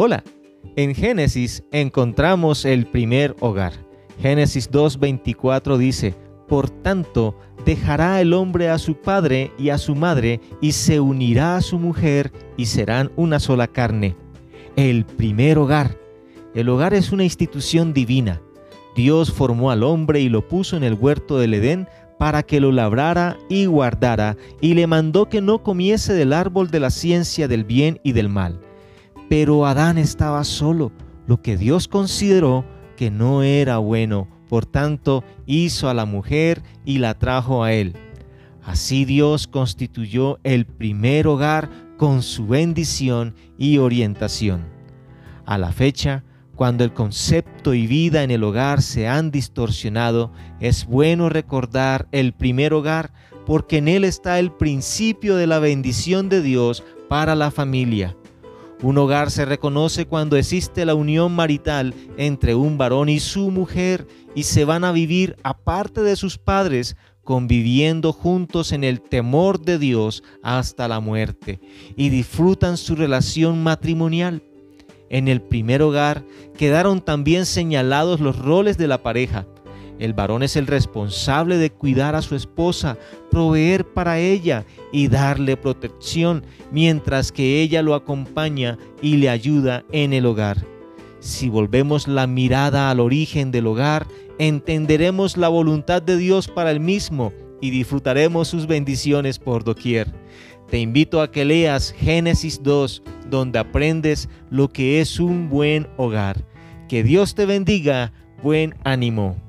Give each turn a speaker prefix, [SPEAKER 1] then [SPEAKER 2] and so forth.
[SPEAKER 1] Hola, en Génesis encontramos el primer hogar. Génesis 2.24 dice, Por tanto, dejará el hombre a su padre y a su madre y se unirá a su mujer y serán una sola carne. El primer hogar. El hogar es una institución divina. Dios formó al hombre y lo puso en el huerto del Edén para que lo labrara y guardara, y le mandó que no comiese del árbol de la ciencia del bien y del mal. Pero Adán estaba solo, lo que Dios consideró que no era bueno. Por tanto, hizo a la mujer y la trajo a él. Así Dios constituyó el primer hogar con su bendición y orientación. A la fecha, cuando el concepto y vida en el hogar se han distorsionado, es bueno recordar el primer hogar porque en él está el principio de la bendición de Dios para la familia. Un hogar se reconoce cuando existe la unión marital entre un varón y su mujer y se van a vivir aparte de sus padres, conviviendo juntos en el temor de Dios hasta la muerte y disfrutan su relación matrimonial. En el primer hogar quedaron también señalados los roles de la pareja. El varón es el responsable de cuidar a su esposa, proveer para ella y darle protección, mientras que ella lo acompaña y le ayuda en el hogar. Si volvemos la mirada al origen del hogar, entenderemos la voluntad de Dios para el mismo y disfrutaremos sus bendiciones por doquier. Te invito a que leas Génesis 2, donde aprendes lo que es un buen hogar. Que Dios te bendiga, buen ánimo.